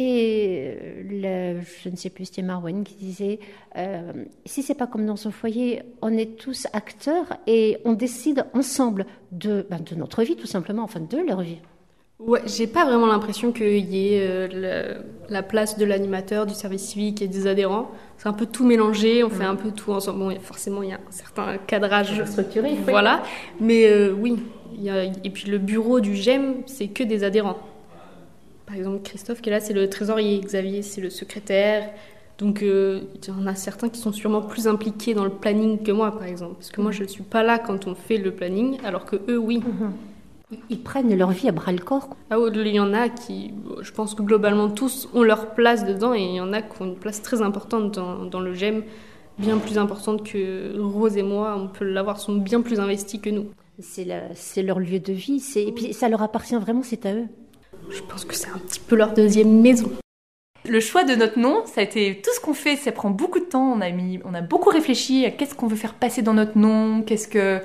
Et euh, le- je ne sais plus, c'était Marwan qui disait euh, si c'est pas comme dans un foyer, on est tous acteurs et on décide ensemble de, ben, de notre vie, tout simplement, enfin de leur vie. Ouais, j'ai pas vraiment l'impression qu'il y ait euh, la place de l'animateur, du service civique et des adhérents. C'est un peu tout mélangé, on fait un peu tout ensemble. Bon, forcément, il y a un certain cadrage structuré. oui. Voilà, mais euh, oui. il y a- et puis le bureau du GEM, c'est que des adhérents. Par exemple, Christophe qui est là, c'est le trésorier. Xavier, c'est le secrétaire. Donc, euh, il y en a certains qui sont sûrement plus impliqués dans le planning que moi, par exemple. Parce que moi, je ne suis pas là quand on fait le planning, alors que eux, oui. Ils- Ils prennent leur vie à bras le corps. Ah oui, il y en a qui, je pense que globalement tous ont leur place dedans et il y en a qui ont une place très importante dans, dans le GEM, bien plus importante que Rose et moi, on peut l'avoir, sont bien plus investis que nous. C'est la- c'est leur lieu de vie, c'est- et puis ça leur appartient vraiment, c'est à eux. Je pense que c'est un petit peu leur deuxième maison. Le choix de notre nom, ça a été tout ce qu'on fait, ça prend beaucoup de temps. On a mis, on a beaucoup réfléchi à qu'est-ce qu'on veut faire passer dans notre nom, qu'est-ce que,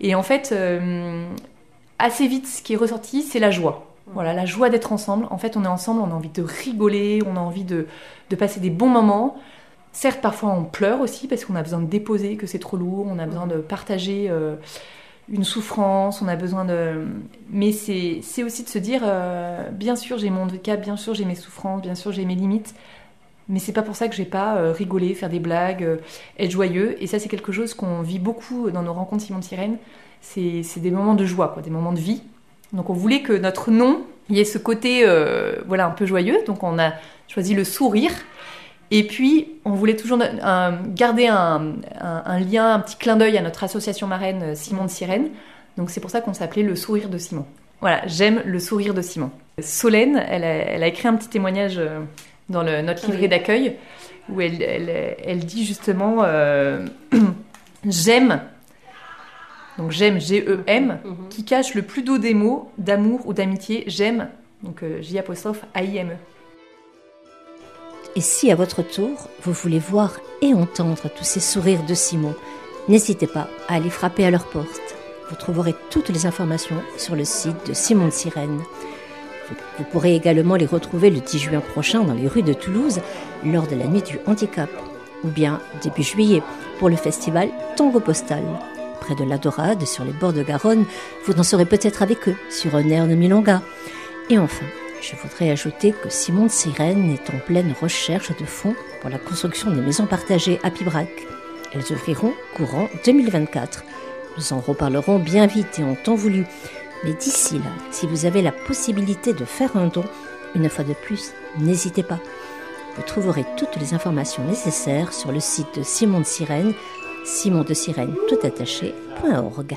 et en fait, euh, assez vite, ce qui est ressorti, c'est la joie. Voilà, la joie d'être ensemble. En fait, on est ensemble, on a envie de rigoler, on a envie de, de passer des bons moments. Certes, parfois on pleure aussi parce qu'on a besoin de déposer, que c'est trop lourd, on a besoin de partager euh, une souffrance, on a besoin de. Mais c'est aussi de se dire, euh, bien sûr j'ai mon handicap, bien sûr j'ai mes souffrances, bien sûr j'ai mes limites, mais c'est pas pour ça que je vais pas euh, rigoler, faire des blagues, euh, être joyeux. Et ça c'est quelque chose qu'on vit beaucoup dans nos rencontres Simon Sirène. C'est des moments de joie, des moments de vie. Donc on voulait que notre nom y ait ce côté euh, voilà un peu joyeux. Donc on a choisi le sourire. Et puis, on voulait toujours garder un, un- un lien, un petit clin d'œil à notre association marraine euh, Simon de Sirène. Donc c'est pour ça qu'on s'appelait le sourire de Simon. Voilà, j'aime le sourire de Simon. Solène, elle a, elle a écrit un petit témoignage euh, dans le- notre livret Oui. d'accueil où elle, elle- elle dit justement euh, [CLEARS THROAT] j'aime, donc j'aime G-E-M, qui cache le plus doux des mots d'amour ou d'amitié, j'aime, donc euh, J apostrophe A-I-M-E. Et si à votre tour, vous voulez voir et entendre tous ces sourires de Simon, n'hésitez pas à aller frapper à leur porte. Vous trouverez toutes les informations sur le site de Simon de Sirène. Vous, pourrez également les retrouver le 10 juin prochain dans les rues de Toulouse lors de la nuit du handicap, ou bien début juillet pour le festival Tango Postal. Près de la Dorade, sur les bords de Garonne, vous danserez peut-être avec eux sur un air de Milonga. Et enfin, je voudrais ajouter que Simon de Sirène est en pleine recherche de fonds pour la construction des maisons partagées à Pibrac. Elles ouvriront courant 2024. Nous en reparlerons bien vite et en temps voulu. Mais d'ici là, si vous avez la possibilité de faire un don, une fois de plus, n'hésitez pas. Vous trouverez toutes les informations nécessaires sur le site de Simon de Sirène, simondesirène tout attaché.org.